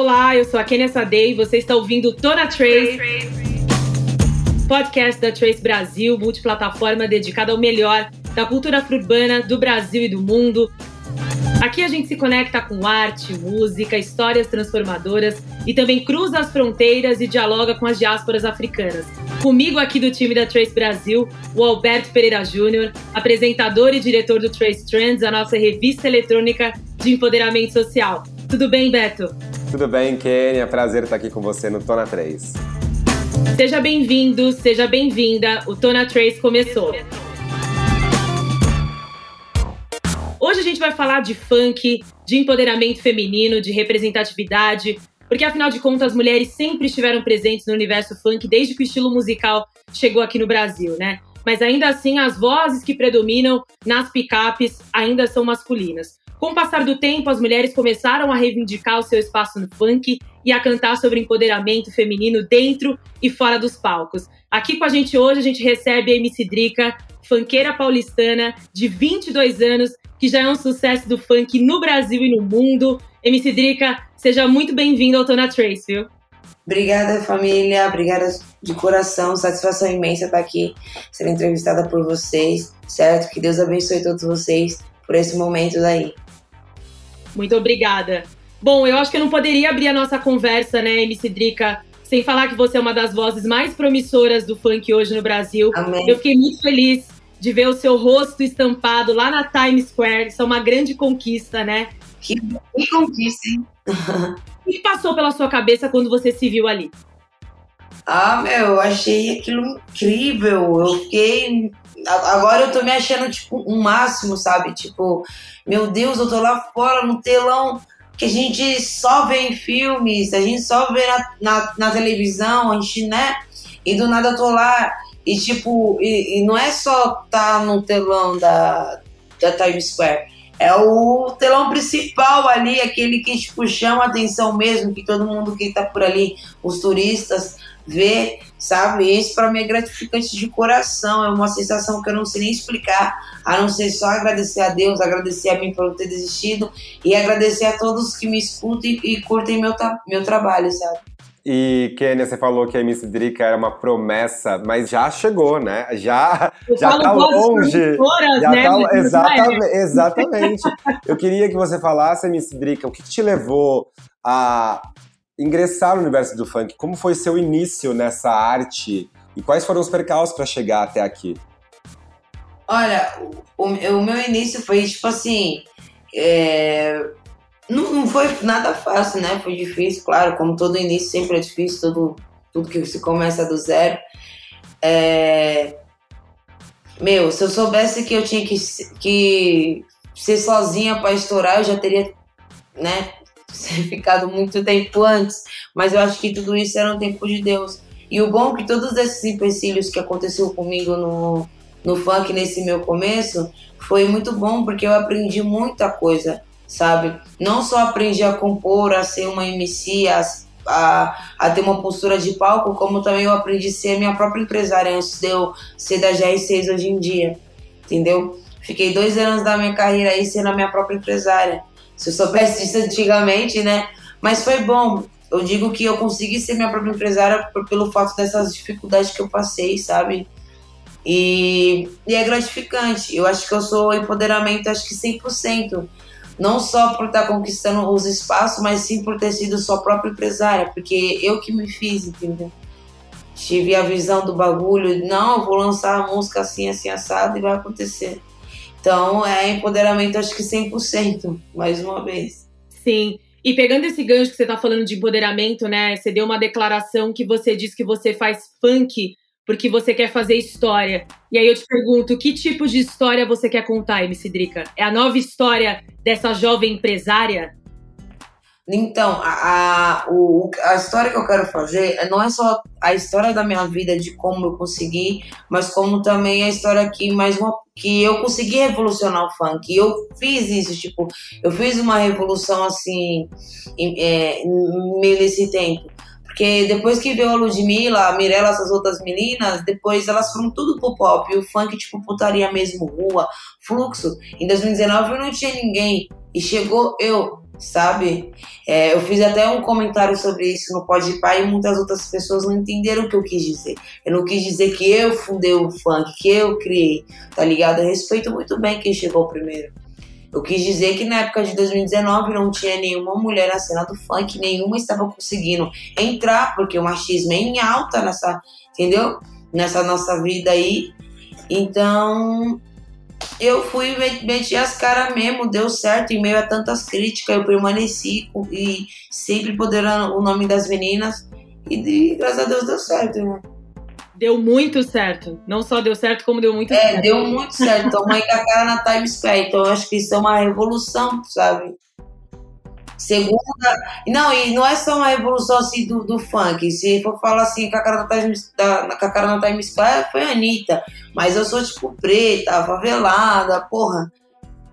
Olá, eu sou a Kenia Sadei e você está ouvindo Tona Trace, podcast da Trace Brasil, multiplataforma dedicada ao melhor da cultura afro-urbana do Brasil e do mundo. Aqui a gente se conecta com arte, música, histórias transformadoras e também cruza as fronteiras e dialoga com as diásporas africanas. Comigo aqui do time da Trace Brasil, o Alberto Pereira Júnior, apresentador e diretor do Trace Trends, a nossa revista eletrônica de empoderamento social. Tudo bem, Beto? Tudo bem, Kênia? Prazer estar aqui com você no Tona 3. Seja bem-vindo, seja bem-vinda. O Tona Trace começou. Hoje a gente vai falar de funk, de empoderamento feminino, de representatividade, porque afinal de contas as mulheres sempre estiveram presentes no universo funk desde que o estilo musical chegou aqui no Brasil, né? Mas ainda assim as vozes que predominam nas picapes ainda são masculinas. Com o passar do tempo, as mulheres começaram a reivindicar o seu espaço no funk e a cantar sobre empoderamento feminino dentro e fora dos palcos. Aqui com a gente hoje, a gente recebe a MC Drica, funkeira paulistana de 22 anos, que já é um sucesso do funk no Brasil e no mundo. MC Drica, seja muito bem-vindo ao Tona Trace, viu? Obrigada, família. Obrigada de coração. Satisfação imensa estar aqui, sendo entrevistada por vocês, certo? Que Deus abençoe todos vocês por esse momento daí. Muito obrigada. Bom, eu acho que eu não poderia abrir a nossa conversa, né, MC Drica, sem falar que você é uma das vozes mais promissoras do funk hoje no Brasil. Amém. Eu fiquei muito feliz de ver o seu rosto estampado lá na Times Square. Isso é uma grande conquista, né? Que, que conquista, hein? O que passou pela sua cabeça quando você se viu ali? Ah, meu, eu achei aquilo incrível. Eu fiquei. Agora eu tô me achando, tipo, um máximo, sabe? Tipo, meu Deus, eu tô lá fora no telão que a gente só vê em filmes, a gente só vê na, na, na televisão, a gente, né? E do nada eu tô lá e, tipo, e, e não é só tá no telão da, da Times Square. É o telão principal ali, aquele que tipo, chama a atenção mesmo, que todo mundo que tá por ali, os turistas, vê, sabe? Isso para mim é gratificante de coração, é uma sensação que eu não sei nem explicar, a não ser só agradecer a Deus, agradecer a mim por ter desistido e agradecer a todos que me escutam e, e curtem meu, meu trabalho, sabe? E, Kênia, você falou que a Miss Drica era uma promessa, mas já chegou, né? Já, Eu já falo tá longe. Já né, tá, é. exatamente, exatamente. Eu queria que você falasse, Miss Drica, o que, que te levou a ingressar no universo do funk? Como foi seu início nessa arte? E quais foram os percalços para chegar até aqui? Olha, o, o meu início foi tipo assim. é, Não, não foi nada fácil, né? Foi difícil, claro, como todo início sempre é difícil, tudo, tudo que se começa do zero. É, Meu, se eu soubesse que eu tinha que, que ser sozinha para estourar, eu já teria, né, ficado muito tempo antes. Mas eu acho que tudo isso era um tempo de Deus. E o bom é que todos esses empecilhos que aconteceu comigo no, no funk nesse meu começo foi muito bom porque eu aprendi muita coisa, sabe? Não só aprendi a compor, a ser uma MC, a, a, a ter uma postura de palco, como também eu aprendi a ser minha própria empresária antes de eu ser da GR6 hoje em dia, entendeu? Fiquei dois anos da minha carreira aí sendo a minha própria empresária. Se eu soubesse disso antigamente, né? Mas foi bom. Eu digo que eu consegui ser minha própria empresária por, pelo fato dessas dificuldades que eu passei, sabe? E, e é gratificante. Eu acho que eu sou empoderamento, acho que 100%. Não só por estar conquistando os espaços, mas sim por ter sido sua própria empresária. Porque eu que me fiz, entendeu? Tive a visão do bagulho. Não, vou lançar a música assim, assim, assado e vai acontecer. Então, é empoderamento, acho que 100%, mais uma vez. Sim. E pegando esse gancho que você tá falando de empoderamento, né? Você deu uma declaração que você diz que você faz funk porque você quer fazer história. E aí eu te pergunto, que tipo de história você quer contar, MC Drica? É a nova história dessa jovem empresária? Então, a, a, o, a história que eu quero fazer não é só a história da minha vida, de como eu consegui, mas como também a história que mais uma, que eu consegui revolucionar o funk. Eu fiz isso, tipo, eu fiz uma revolução assim, é, nesse tempo. Porque depois que veio a Ludmilla, a Mirella, essas outras meninas, depois elas foram tudo pro pop. E o funk, tipo, putaria mesmo, rua, fluxo. Em 2019 não tinha ninguém. E chegou eu, sabe? É, eu fiz até um comentário sobre isso no Pode Pai e muitas outras pessoas não entenderam o que eu quis dizer. Eu não quis dizer que eu fundei o funk, que eu criei, tá ligado? Eu respeito muito bem quem chegou primeiro. Eu quis dizer que na época de 2019 não tinha nenhuma mulher na cena do funk, nenhuma estava conseguindo entrar, porque o machismo é em alta nessa, entendeu? Nessa nossa vida aí. Então, eu fui meti as caras mesmo, deu certo em meio a tantas críticas, eu permaneci e sempre poderando o nome das meninas e, graças a Deus deu certo, né? Deu muito certo. Não só deu certo, como deu muito é, certo. É, deu muito certo. Mãe com a cara na Times Square. Então, eu acho que isso é uma revolução, sabe? Segunda. Não, e não é só uma revolução assim do, do funk. Se for falar assim, com a cara na Times, da, com a cara na Times Square, foi a Anitta. Mas eu sou, tipo, preta, favelada, porra.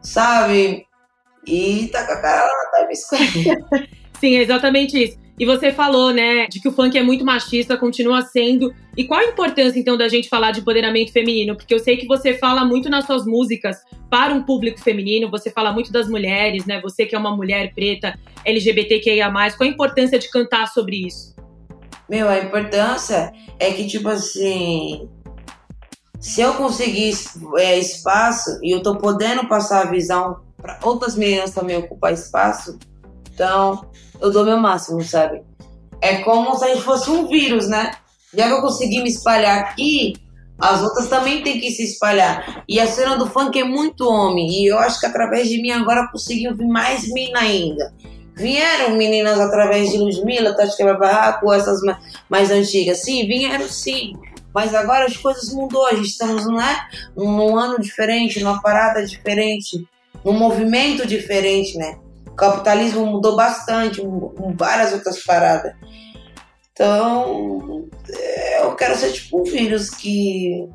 Sabe? E tá com a cara na Times Square. Sim, é exatamente isso. E você falou, né, de que o funk é muito machista, continua sendo. E qual a importância, então, da gente falar de empoderamento feminino? Porque eu sei que você fala muito nas suas músicas para um público feminino, você fala muito das mulheres, né? Você que é uma mulher preta, LGBTQIA. Qual a importância de cantar sobre isso? Meu, a importância é que, tipo assim. Se eu conseguir é, espaço e eu tô podendo passar a visão para outras meninas também ocupar espaço, então eu dou meu máximo, sabe? É como se a gente fosse um vírus, né? Já que eu consegui me espalhar aqui, as outras também têm que se espalhar. E a cena do funk é muito homem. E eu acho que através de mim agora conseguiu vir mais mina ainda. Vieram meninas através de Ludmilla, Tati Quebra Barraco, essas mais antigas. Sim, vieram sim. Mas agora as coisas mudou. A gente estamos né, num ano diferente, numa parada diferente, num movimento diferente, né? O capitalismo mudou bastante, várias outras paradas. Então, é, eu quero ser tipo um vírus que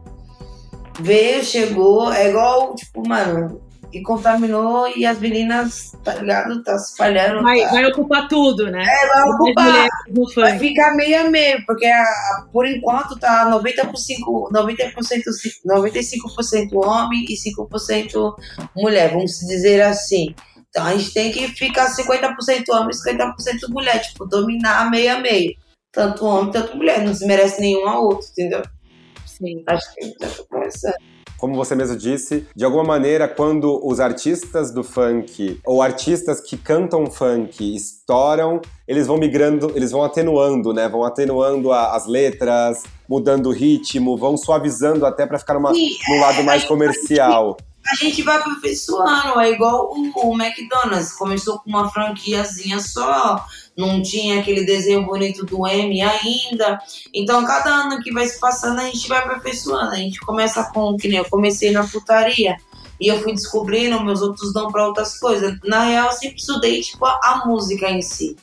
veio, chegou, é igual, tipo, mano, e contaminou e as meninas, tá ligado? Tá se espalhando. Vai, tá. vai ocupar tudo, né? É, vai ocupar. Vai ficar meio a meio, porque a, por enquanto tá 90%, 90%, 95% homem e 5% mulher, vamos dizer assim. Então a gente tem que ficar 50% homem e 50% mulher, tipo, dominar meio a meio. Tanto homem, tanto mulher. Não desmerece nenhum ao outro, entendeu? Sim. Acho que a já tá começando como você mesmo disse, de alguma maneira, quando os artistas do funk ou artistas que cantam funk estouram, eles vão migrando, eles vão atenuando, né? Vão atenuando a, as letras, mudando o ritmo, vão suavizando até para ficar Sim, num lado mais comercial a gente vai aperfeiçoando, é igual o, o, McDonald's, começou com uma franquiazinha só, não tinha aquele desenho bonito do M ainda. Então, cada ano que vai se passando, a gente vai aperfeiçoando. A gente começa com, que nem eu comecei na putaria, e eu fui descobrindo, meus outros dão para outras coisas. Na real, eu sempre estudei, tipo, a, a música em si,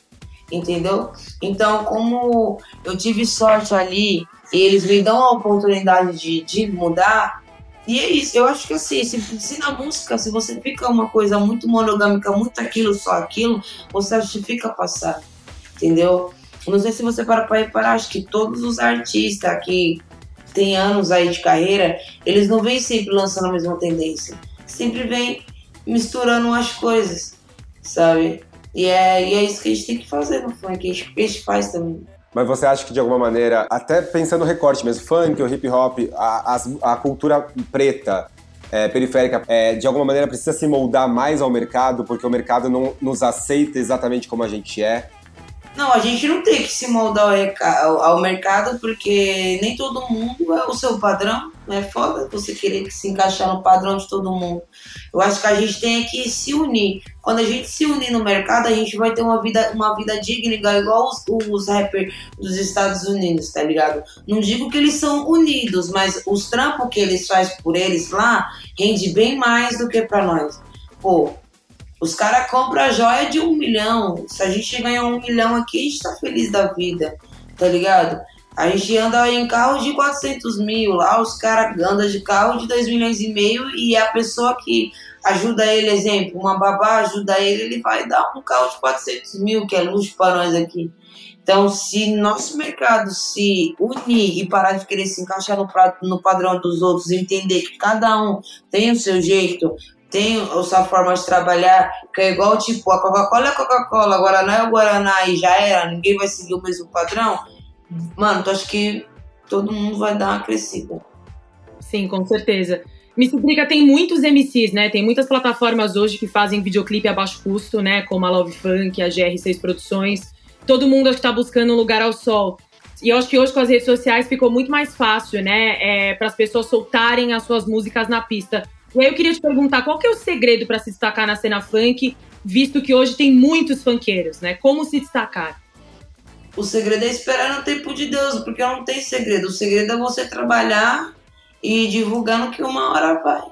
entendeu? Então, como eu tive sorte ali, e eles me dão a oportunidade de, de mudar, e é isso, eu acho que assim, se, se na música, se você fica uma coisa muito monogâmica, muito aquilo, só aquilo, você justifica passar, entendeu? Não sei se você para para reparar, acho que todos os artistas que têm anos aí de carreira, eles não vêm sempre lançando a mesma tendência. Sempre vem misturando as coisas, sabe? E é, e é isso que a gente tem que fazer no funk, que a gente faz também. Mas você acha que de alguma maneira, até pensando no recorte mesmo, funk, o hip hop, a, a, a cultura preta, é, periférica, é, de alguma maneira precisa se moldar mais ao mercado, porque o mercado não nos aceita exatamente como a gente é? Não, a gente não tem que se moldar ao, ao mercado, porque nem todo mundo é o seu padrão. É foda você querer se encaixar no padrão de todo mundo. Eu acho que a gente tem que se unir. Quando a gente se unir no mercado, a gente vai ter uma vida, uma vida digna, igual os, os rappers dos Estados Unidos, tá ligado? Não digo que eles são unidos, mas os trampos que eles fazem por eles lá rende bem mais do que para nós. Pô, os caras compram a joia de um milhão. Se a gente ganhar um milhão aqui, a gente tá feliz da vida, tá ligado? A gente anda em carro de 400 mil, lá os caras andam de carro de 2 milhões e meio e a pessoa que ajuda ele, exemplo, uma babá ajuda ele, ele vai dar um carro de 400 mil, que é luxo para nós aqui. Então, se nosso mercado se unir e parar de querer se encaixar no, no padrão dos outros, entender que cada um tem o seu jeito, tem a sua forma de trabalhar, que é igual, tipo, a Coca-Cola é a Coca-Cola, agora não é o Guaraná e já era, ninguém vai seguir o mesmo padrão, mano, tu acho que todo mundo vai dar uma crescida. Sim, com certeza. Miss Briga tem muitos MCs, né? Tem muitas plataformas hoje que fazem videoclipe a baixo custo, né? Como a Love Funk, a GR6 Produções. Todo mundo acho que tá buscando um lugar ao sol. E eu acho que hoje com as redes sociais ficou muito mais fácil, né? É, para as pessoas soltarem as suas músicas na pista. E aí eu queria te perguntar, qual que é o segredo para se destacar na cena funk, visto que hoje tem muitos funkeiros, né? Como se destacar? O segredo é esperar no tempo de Deus, porque não tem segredo. O segredo é você trabalhar e divulgar no que uma hora vai.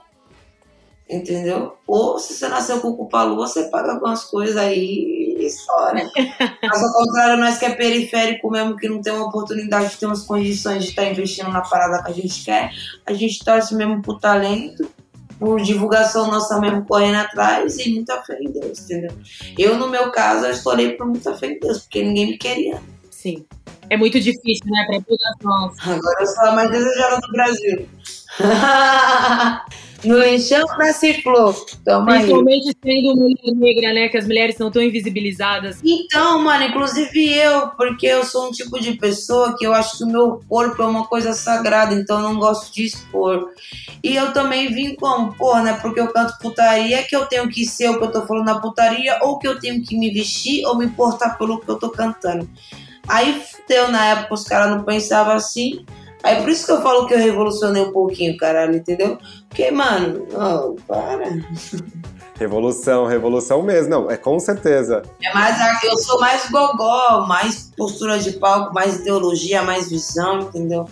Entendeu? Ou se você nasceu com culpa lua, você paga algumas coisas aí e só, né? Mas ao contrário, nós que é periférico mesmo, que não tem uma oportunidade de ter umas condições de estar investindo na parada que a gente quer, a gente torce mesmo pro talento por divulgação nossa mesmo correndo atrás e muita fé em Deus, entendeu? Eu, no meu caso, eu estourei por muita fé em Deus, porque ninguém me queria. Sim. É muito difícil, né, para todas nós. Agora eu sou a mais desejada do Brasil. No lixão nasce flor. Toma Principalmente aí. sendo mulher negra, né? Que as mulheres são tão invisibilizadas. Então, mano, inclusive eu, porque eu sou um tipo de pessoa que eu acho que o meu corpo é uma coisa sagrada, então eu não gosto de expor. E eu também vim como, porra, né? Porque eu canto putaria, que eu tenho que ser o que eu tô falando na putaria, ou que eu tenho que me vestir ou me importar pelo que eu tô cantando. Aí deu na época, os caras não pensavam assim. Aí por isso que eu falo que eu revolucionei um pouquinho, caralho, entendeu? Porque, mano, oh, para. Revolução, revolução mesmo, não, é com certeza. É mais, eu sou mais gogó, mais postura de palco, mais ideologia, mais visão, entendeu?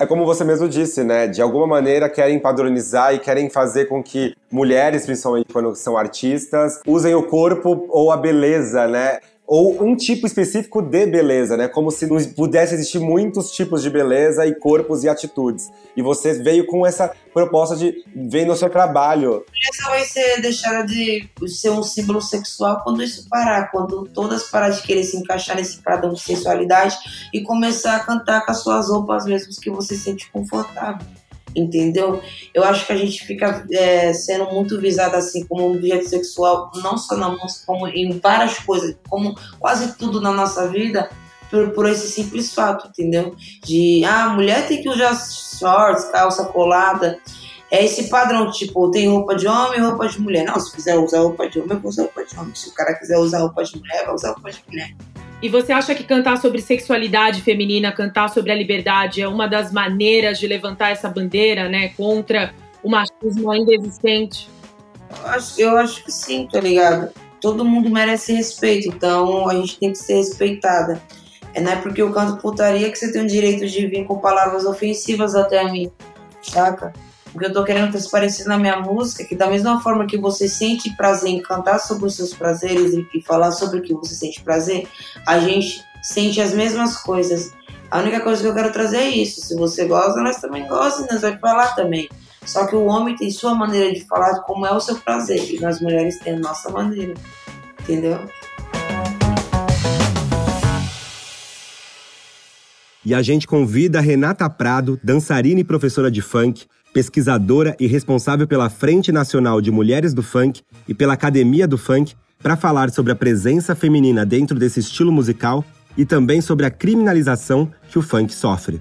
É como você mesmo disse, né? De alguma maneira querem padronizar e querem fazer com que mulheres, principalmente quando são artistas, usem o corpo ou a beleza, né? Ou um tipo específico de beleza, né? Como se pudesse existir muitos tipos de beleza e corpos e atitudes. E você veio com essa proposta de ver no seu trabalho. Essa vai ser deixada de ser um símbolo sexual quando isso parar, quando todas parar de querer se encaixar nesse padrão de sensualidade e começar a cantar com as suas roupas mesmo que você se sente confortável entendeu? Eu acho que a gente fica é, sendo muito visado assim como um objeto sexual, não só na música, como em várias coisas, como quase tudo na nossa vida, por, por esse simples fato, entendeu? De, ah, mulher tem que usar shorts, calça colada, é esse padrão, tipo, tem roupa de homem e roupa de mulher. Não, se quiser usar roupa de homem, eu vou usar roupa de homem. Se o cara quiser usar roupa de mulher, vai usar roupa de mulher. E você acha que cantar sobre sexualidade feminina, cantar sobre a liberdade é uma das maneiras de levantar essa bandeira, né, contra o machismo ainda existente? Eu acho, eu acho que sim, tá ligado? Todo mundo merece respeito, então a gente tem que ser respeitada. É não é porque eu canto putaria que você tem o direito de vir com palavras ofensivas até a mim, saca? O que eu tô querendo transparecer na minha música é que da mesma forma que você sente prazer em cantar sobre os seus prazeres e falar sobre o que você sente prazer, a gente sente as mesmas coisas. A única coisa que eu quero trazer é isso. Se você gosta, nós também gostamos e nós vamos falar também. Só que o homem tem sua maneira de falar como é o seu prazer e nós mulheres temos nossa maneira. Entendeu? E a gente convida a Renata Prado, dançarina e professora de funk, pesquisadora e responsável pela Frente Nacional de Mulheres do Funk e pela Academia do Funk, para falar sobre a presença feminina dentro desse estilo musical e também sobre a criminalização que o funk sofre.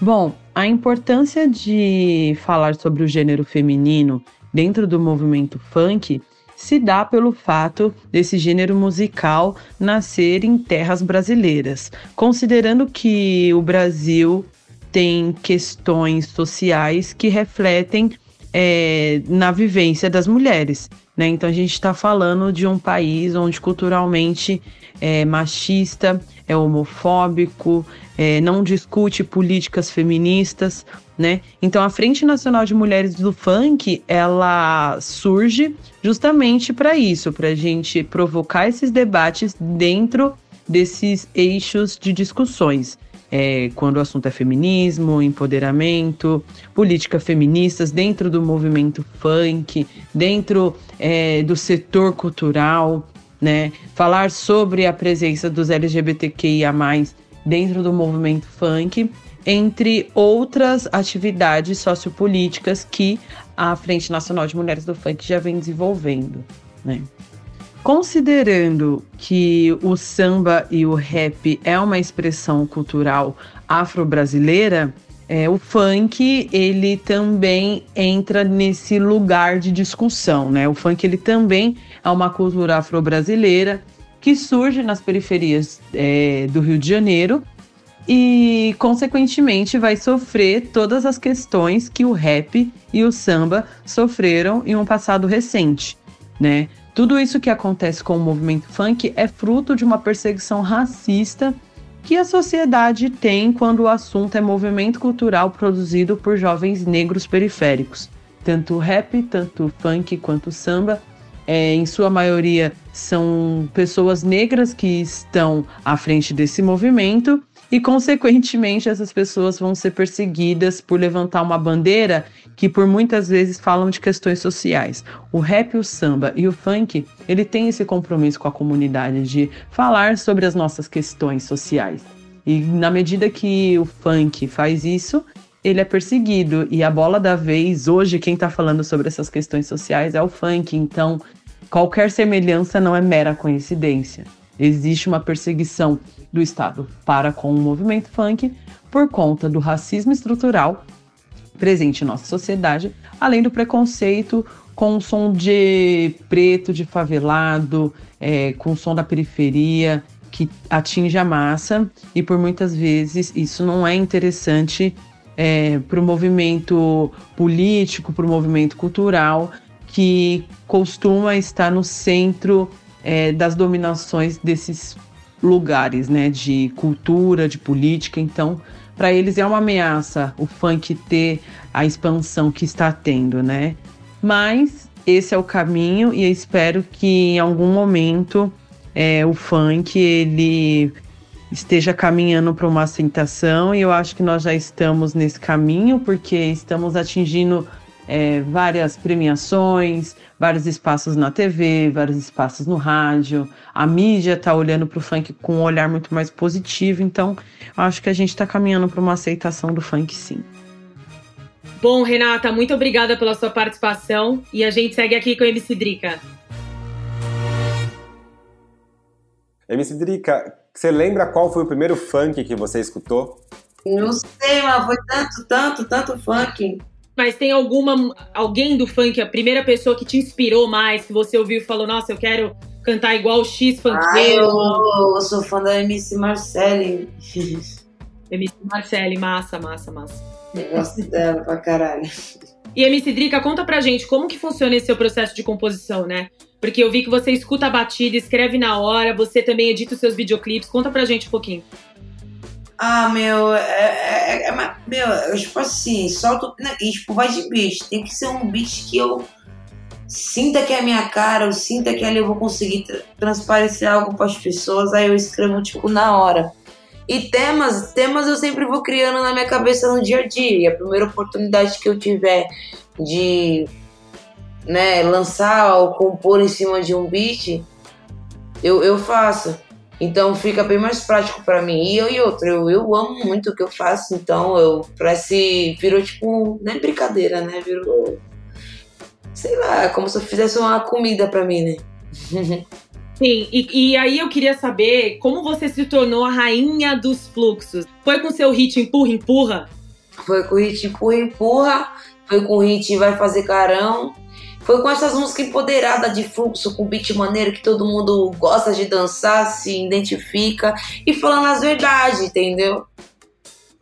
Bom, a importância de falar sobre o gênero feminino dentro do movimento funk se dá pelo fato desse gênero musical nascer em terras brasileiras, considerando que o Brasil tem questões sociais que refletem é, na vivência das mulheres. Né? Então a gente está falando de um país onde culturalmente é machista, é homofóbico, é, não discute políticas feministas, né? Então a Frente Nacional de Mulheres do Funk ela surge justamente para isso, para a gente provocar esses debates dentro desses eixos de discussões é, quando o assunto é feminismo, empoderamento, políticas feministas dentro do movimento funk, dentro é, do setor cultural, né? Falar sobre a presença dos LGBTQIA+, dentro do movimento funk, entre outras atividades sociopolíticas que a Frente Nacional de Mulheres do Funk já vem desenvolvendo, né? Considerando que o samba e o rap é uma expressão cultural afro-brasileira, é, o funk ele também entra nesse lugar de discussão, né? O funk ele também é uma cultura afro-brasileira que surge nas periferias é, do Rio de Janeiro e, consequentemente, vai sofrer todas as questões que o rap e o samba sofreram em um passado recente, né? Tudo isso que acontece com o movimento funk é fruto de uma perseguição racista que a sociedade tem quando o assunto é movimento cultural produzido por jovens negros periféricos. Tanto rap, tanto funk quanto samba, é, em sua maioria, são pessoas negras que estão à frente desse movimento e, consequentemente, essas pessoas vão ser perseguidas por levantar uma bandeira que, por muitas vezes, falam de questões sociais. O rap, o samba e o funk, ele tem esse compromisso com a comunidade de falar sobre as nossas questões sociais. E na medida que o funk faz isso, ele é perseguido. E a bola da vez, hoje, quem está falando sobre essas questões sociais é o funk. Então, qualquer semelhança não é mera coincidência. Existe uma perseguição do Estado para com o movimento funk por conta do racismo estrutural presente em nossa sociedade, além do preconceito com o som de preto, de favelado, é, com o som da periferia, que atinge a massa, e por muitas vezes isso não é interessante é, para o movimento político, para o movimento cultural, que costuma estar no centro é, das dominações desses lugares, né, de cultura, de política. Então, para eles é uma ameaça o funk ter a expansão que está tendo, né? Mas esse é o caminho e eu espero que em algum momento é, o funk ele esteja caminhando para uma aceitação e eu acho que nós já estamos nesse caminho porque estamos atingindo é, várias premiações, vários espaços na TV, vários espaços no rádio. A mídia está olhando para o funk com um olhar muito mais positivo, então acho que a gente está caminhando para uma aceitação do funk, sim. Bom, Renata, muito obrigada pela sua participação e a gente segue aqui com a MC Drica. MC Drica, você lembra qual foi o primeiro funk que você escutou? Não sei, mas foi tanto, tanto, tanto funk. Mas tem alguma alguém do funk, a primeira pessoa que te inspirou mais, que você ouviu e falou, nossa, eu quero cantar igual o X funkeiro? Ah, eu, sou fã da MC Marcelli. MC Marcelli, massa, massa, massa. Eu gosto dela pra caralho. E MC Drica, conta pra gente como que funciona esse seu processo de composição, né? Porque eu vi que você escuta a batida, escreve na hora, você também edita os seus videoclipes. Conta pra gente um pouquinho. Ah, meu, é, é, é, meu, eu, tipo assim, solto. Né, e, tipo, vai de beat. Tem que ser um beat que eu sinta que é a minha cara, eu sinta que ali eu vou conseguir tra transparecer algo para as pessoas, aí eu escrevo, tipo, na hora. E temas, temas eu sempre vou criando na minha cabeça no dia a dia. E a primeira oportunidade que eu tiver de né, lançar ou compor em cima de um beat, eu, eu faço. Então fica bem mais prático para mim. E eu e outro, eu, eu amo muito o que eu faço, então eu parece. Virou tipo. Não é brincadeira, né? Virou. Sei lá, como se eu fizesse uma comida para mim, né? Sim, e, e, aí eu queria saber como você se tornou a rainha dos fluxos. Foi com seu hit Empurra, Empurra? Foi com o hit Empurra, Empurra. Foi com o hit Vai Fazer Carão. Foi com essas músicas empoderadas de fluxo, com beat maneiro que todo mundo gosta de dançar, se identifica e falando as verdades, entendeu?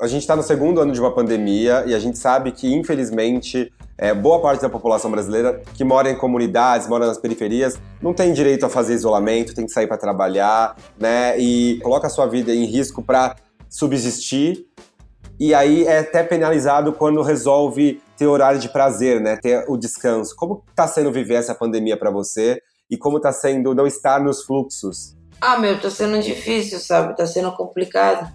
A gente está no segundo ano de uma pandemia e a gente sabe que, infelizmente, é, boa parte da população brasileira que mora em comunidades, mora nas periferias, não tem direito a fazer isolamento, tem que sair para trabalhar, né? E coloca a sua vida em risco para subsistir. E aí é até penalizado quando resolve ter horário de prazer, né? Ter o descanso. Como tá sendo viver essa pandemia para você? E como tá sendo não estar nos fluxos? Ah, meu, tá sendo difícil, sabe? Tá sendo complicado.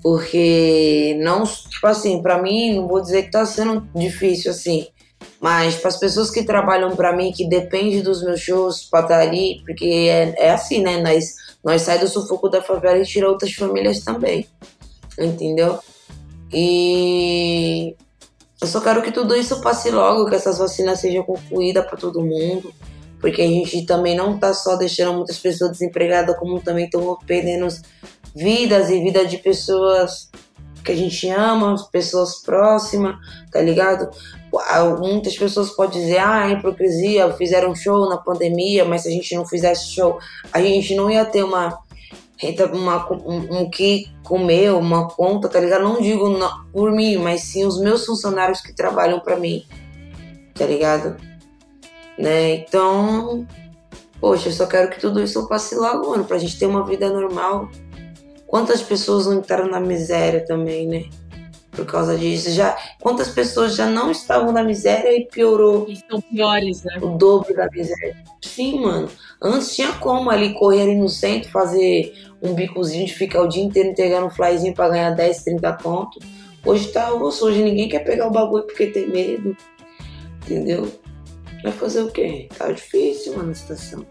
Porque não, tipo assim, para mim, não vou dizer que tá sendo difícil assim, mas para as pessoas que trabalham para mim, que dependem dos meus shows para estar tá ali, porque é, é assim, né? Nós, nós saímos do sufoco da favela e tira outras famílias também. Entendeu? E Eu só quero que tudo isso passe logo, que essas vacinas sejam concluídas para todo mundo, porque a gente também não tá só deixando muitas pessoas desempregadas, como também estão perdendo vidas e vida de pessoas que a gente ama, pessoas próximas, tá ligado? Muitas pessoas podem dizer, ah, hipocrisia, fizeram show na pandemia, mas se a gente não fizesse show, a gente não ia ter uma uma, um, um que comer, uma conta, tá ligado? Não digo não, por mim, mas sim os meus funcionários que trabalham para mim, tá ligado? Né? Então, poxa, eu só quero que tudo isso passe logo, mano, pra gente ter uma vida normal. Quantas pessoas não entraram na miséria também, né? Por causa disso. Já, quantas pessoas já não estavam na miséria e piorou? E são piores, né? O dobro da miséria. Sim, mano. Antes tinha como ali correr ali no centro, fazer um bicozinho de ficar o dia inteiro entregando um flyzinho pra ganhar 10, 30 conto. Hoje tá osso, hoje ninguém quer pegar o bagulho porque tem medo. Entendeu? Vai fazer o quê? Tá difícil, mano, a situação.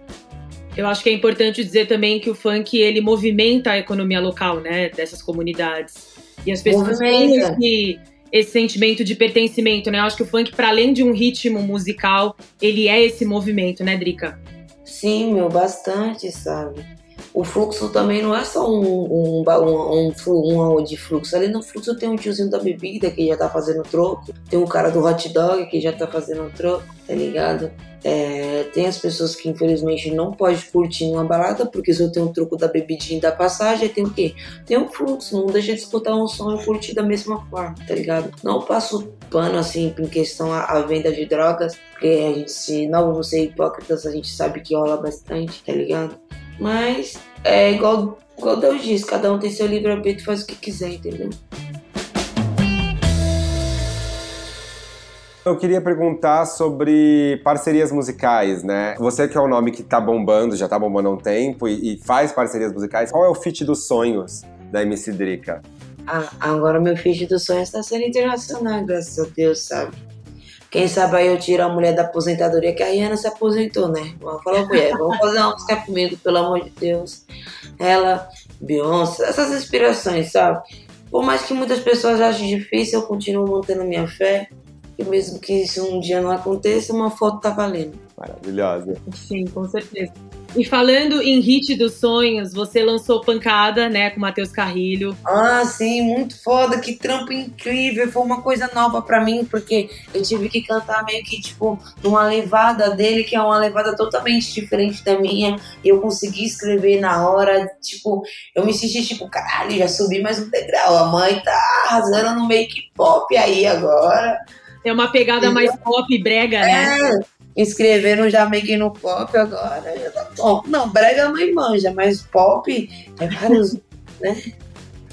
Eu acho que é importante dizer também que o funk ele movimenta a economia local, né, dessas comunidades. E as pessoas têm esse, esse sentimento de pertencimento, né? Eu acho que o funk, para além de um ritmo musical, ele é esse movimento, né, Drica? Sim, meu, bastante, sabe? O fluxo também não é só um, um, um, um, um de fluxo. Ali no fluxo tem um tiozinho da bebida que já tá fazendo troco. Tem um cara do hot dog que já tá fazendo troco, tá ligado? É, tem as pessoas que infelizmente não podem curtir uma balada porque se eu tenho um troco da bebidinha da passagem, tem o quê? Tem um fluxo, não deixa de escutar um som e curtir da mesma forma, tá ligado? Não passo pano assim em questão à, venda de drogas, porque a gente, se não vamos ser hipócritas, a gente sabe que rola bastante, tá ligado? Mas é igual, igual Deus diz, cada um tem seu livre-arbítrio e faz o que quiser, entendeu? Eu queria perguntar sobre parcerias musicais, né? Você que é um nome que tá bombando, já tá bombando há um tempo e, e faz parcerias musicais, qual é o feat dos sonhos da MC Drica? Ah, agora meu feat dos sonhos tá sendo internacional, graças a Deus, sabe? Quem sabe aí eu tiro a mulher da aposentadoria, que a Rihanna se aposentou, né? Vamos falar, mulher, vamos fazer uma música comigo, pelo amor de Deus. Ela, Beyoncé, essas inspirações, sabe? Por mais que muitas pessoas achem difícil, eu continuo mantendo minha fé. E mesmo que isso um dia não aconteça, uma foto tá valendo. Maravilhosa. Sim, com certeza. E falando em hit dos sonhos, você lançou Pancada, né, com Matheus Carrilho. Ah, sim, muito foda, que trampo incrível. Foi uma coisa nova para mim, porque eu tive que cantar meio que, tipo, numa levada dele, que é uma levada totalmente diferente da minha. E eu consegui escrever na hora, tipo, eu me senti tipo, caralho, já subi mais um degrau. A mãe tá arrasando no make pop aí agora. É uma pegada mais pop brega, né? É, inscreveram já meio que no pop agora. Já tá bom. Não, brega mãe manja, mas pop é vários, né?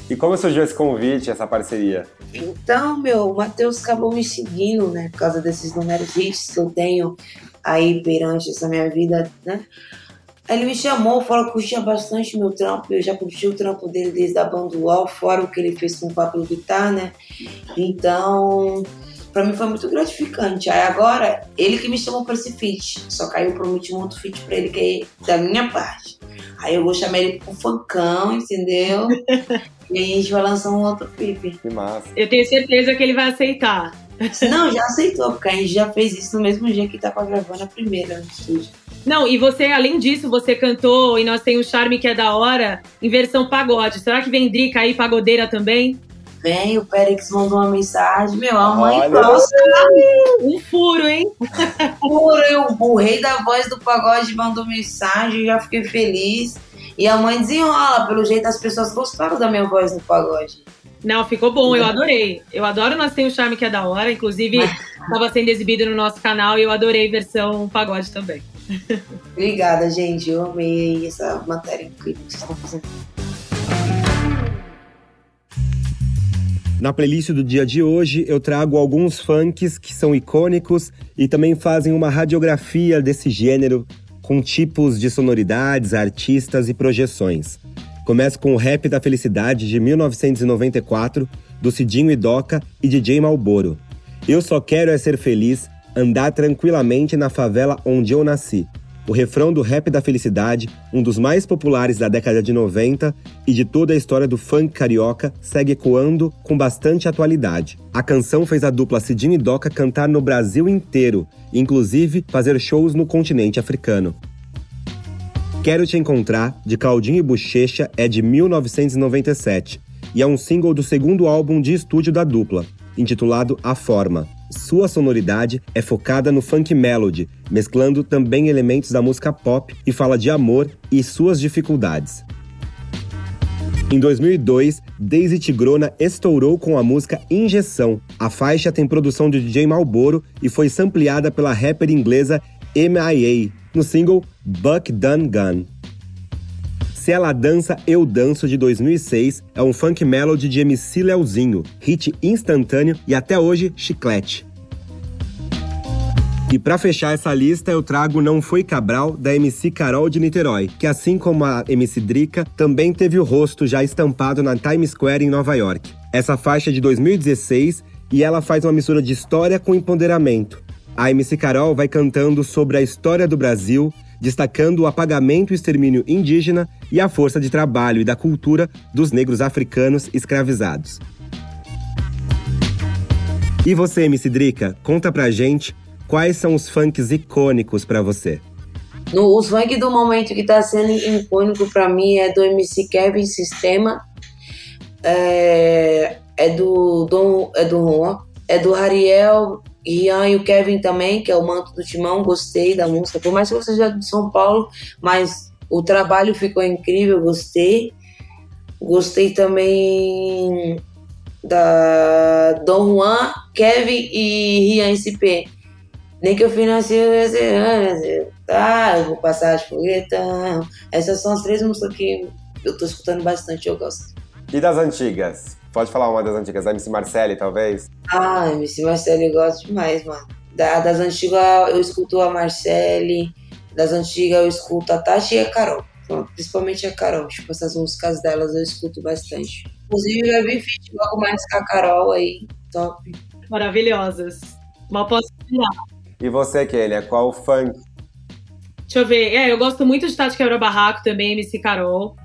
E como surgiu esse convite, essa parceria? Então, meu, o Matheus acabou me seguindo, né? Por causa desses números hits que eu tenho aí perante essa minha vida, né? Aí ele me chamou, falou que curtia bastante meu trampo. Eu já curti o trampo dele desde a banda UOL, fora o que ele fez com o Pablo Vittar, né? Então, para mim foi muito gratificante. Aí agora, ele que me chamou para esse feat. Só caiu pro último outro feat pra ele, que é da minha parte. Aí eu vou chamar ele pro funkão, entendeu? e aí a gente vai lançar um outro clipe. Que massa. Eu tenho certeza que ele vai aceitar. Não, já aceitou, porque a gente já fez isso no mesmo dia que tava gravando a primeira no estúdio. Não, e você, além disso, você cantou e nós tem o Charme que é da hora em versão pagode. Será que vem Drica aí, pagodeira também? Vem, o Périx mandou uma mensagem. Meu, a mãe nossa. Um furo, hein? furo, eu, o rei da voz do pagode mandou mensagem, já fiquei feliz. E a mãe desenrola, pelo jeito as pessoas gostaram da minha voz no pagode. Não, ficou bom, eu adorei. Eu adoro Nós Tem o Charme que é da hora. Inclusive, estava sendo exibido no nosso canal e eu adorei versão pagode também. Obrigada, gente. Eu amei essa matéria incrível que vocês estão fazendo. Na playlist do dia de hoje, eu trago alguns funks que são icônicos e também fazem uma radiografia desse gênero com tipos de sonoridades, artistas e projeções. Começo com o Rap da Felicidade de 1994, do Cidinho Idoca e DJ Malboro. Eu só quero é ser feliz, andar tranquilamente na favela onde eu nasci. O refrão do Rap da Felicidade, um dos mais populares da década de 90 e de toda a história do funk carioca, segue ecoando com bastante atualidade. A canção fez a dupla Cidinho e Doca cantar no Brasil inteiro, inclusive fazer shows no continente africano. Quero Te Encontrar, de Claudinho e Bochecha, é de 1997 e é um single do segundo álbum de estúdio da dupla, intitulado A Forma. Sua sonoridade é focada no funk melody, mesclando também elementos da música pop e fala de amor e suas dificuldades. Em 2002, Daisy Tigrona estourou com a música Injeção. A faixa tem produção de DJ Malboro e foi sampleada pela rapper inglesa M.I.A. no single Buck Dun Gun. Se Ela Dança, Eu Danço de 2006 é um funk melody de MC Leozinho, hit instantâneo e até hoje chiclete. E para fechar essa lista, eu trago Não Foi Cabral, da MC Carol de Niterói, que assim como a MC Drica, também teve o rosto já estampado na Times Square em Nova York. Essa faixa é de 2016 e ela faz uma mistura de história com empoderamento. A MC Carol vai cantando sobre a história do Brasil, destacando o apagamento e extermínio indígena e a força de trabalho e da cultura dos negros africanos escravizados. E você, MC Drica, conta pra gente quais são os funks icônicos para você? No, os funk do momento que tá sendo icônico para mim é do MC Kevin Sistema, é, é do Dom, é do Juan, é do Ariel Ian e o Kevin também, que é o Manto do Timão, gostei da música. Por mais que eu seja de São Paulo, mas o trabalho ficou incrível, gostei. Gostei também da Dom Juan, Kevin e Rian SP. Nem que eu financie tá, eu vou passar de foguetão. Essas são as três músicas que eu tô escutando bastante, eu gosto. E das antigas? Pode falar uma das antigas, a MC Marcelli, talvez? Ah, MC Marcelli eu gosto demais, mano. Da, das antigas eu escuto a Marcelli, das antigas eu escuto a Tati e a Carol. Principalmente a Carol, tipo, essas músicas delas eu escuto bastante. Inclusive vai vir feat logo mais com a Carol aí, top. Maravilhosas. Mal posso esperar. E você, Kênia, qual funk? Deixa eu ver. É, eu gosto muito de Tati Quebra Barraco também, MC Carol.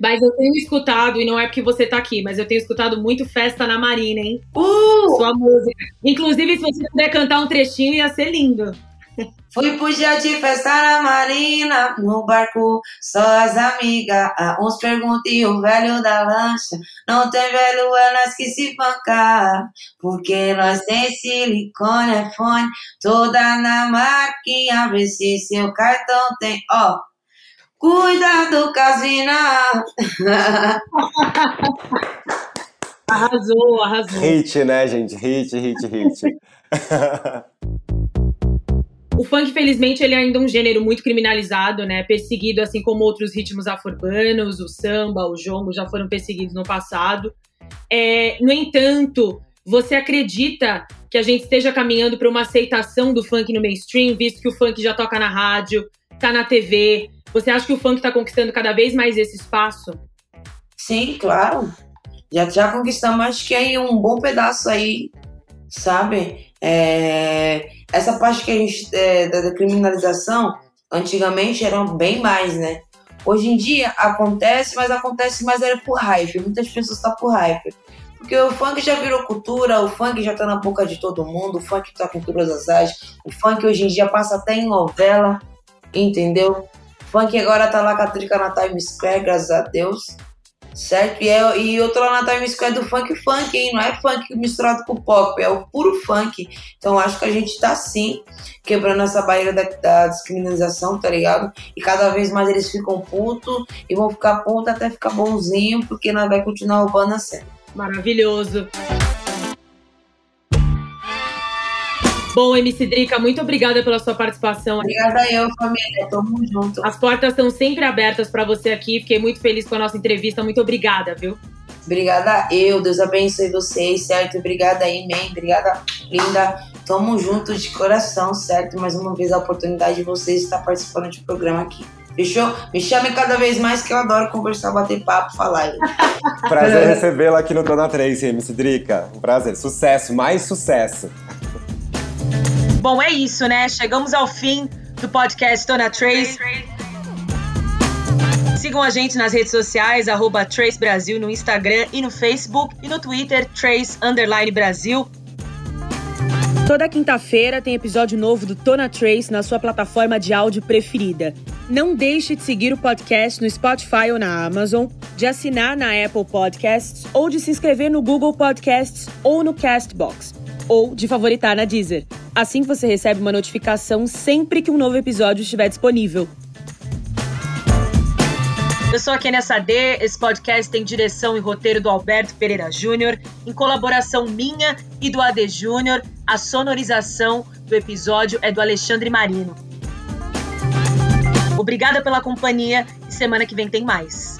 Mas eu tenho escutado, e não é porque você tá aqui, mas eu tenho escutado muito Festa na Marina, hein? Uh! Sua música. Inclusive, se você puder cantar um trechinho, ia ser lindo. Fui pro dia de festa na marina, no barco, só as amigas. Uns perguntam e o velho da lancha. Não tem velho, é nós que se bancar. Porque nós tem silicone, iPhone, toda na marquinha. Vê se seu cartão tem, ó. Cuidado, casina! arrasou, arrasou. Hit, né, gente? Hit, hit, hit. O funk, felizmente, ele é ainda um gênero muito criminalizado, né? Perseguido, assim como outros ritmos afro-urbanos, o samba, o jongo já foram perseguidos no passado. É, no entanto, você acredita que a gente esteja caminhando para uma aceitação do funk no mainstream, visto que o funk já toca na rádio, tá na TV? Você acha que o funk está conquistando cada vez mais esse espaço? Sim, claro. Já, já conquistamos, acho que aí um bom pedaço aí, sabe? É, essa parte que a gente é, da, criminalização, antigamente eram bem mais, né? Hoje em dia acontece, mas acontece mais era por hype. Muitas pessoas estão tá por hype. Porque o funk já virou cultura, o funk já tá na boca de todo mundo, o funk tá com todas as áreas, o funk hoje em dia passa até em novela, entendeu? Funk agora tá lá com a trica na Times Square, graças a Deus certo? E, é, e eu tô lá na Time Square do funk funk, hein? Não é funk misturado com pop, é o puro funk. Então acho que a gente tá sim quebrando essa barreira da, da descriminalização, tá ligado? E cada vez mais eles ficam putos e vão ficar putos até ficar bonzinho, porque nós vai continuar roubando a cena. Maravilhoso. Bom, MC Drica, muito obrigada pela sua participação. Obrigada eu, família. Tamo junto. As portas estão sempre abertas para você aqui. Fiquei muito feliz com a nossa entrevista. Muito obrigada, viu? Obrigada eu. Deus abençoe vocês, certo? Obrigada aí, man. Obrigada, linda. Tamo junto de coração, certo? Mais uma vez a oportunidade de vocês estar participando de programa aqui. Fechou? Me chame cada vez mais que eu adoro conversar, bater papo, falar. prazer recebê-la aqui no Dona 3, MC Drica. Um prazer. Sucesso, mais sucesso. Bom, é isso, né? Chegamos ao fim do podcast Tona Trace. Sigam a gente nas redes sociais, arroba Trace Brasil no Instagram e no Facebook e no Twitter, Trace Underline Brasil. Toda quinta-feira tem episódio novo do Tona Trace na sua plataforma de áudio preferida. Não deixe de seguir o podcast no Spotify ou na Amazon, de assinar na Apple Podcasts ou de se inscrever no Google Podcasts ou no Castbox, ou de favoritar na Deezer. Assim você recebe uma notificação sempre que um novo episódio estiver disponível. Eu sou a Kenia Sade, esse podcast tem direção e roteiro do Alberto Pereira Júnior, em colaboração minha e do AD Júnior. A sonorização do episódio é do Alexandre Marino. Obrigada pela companhia e semana que vem tem mais.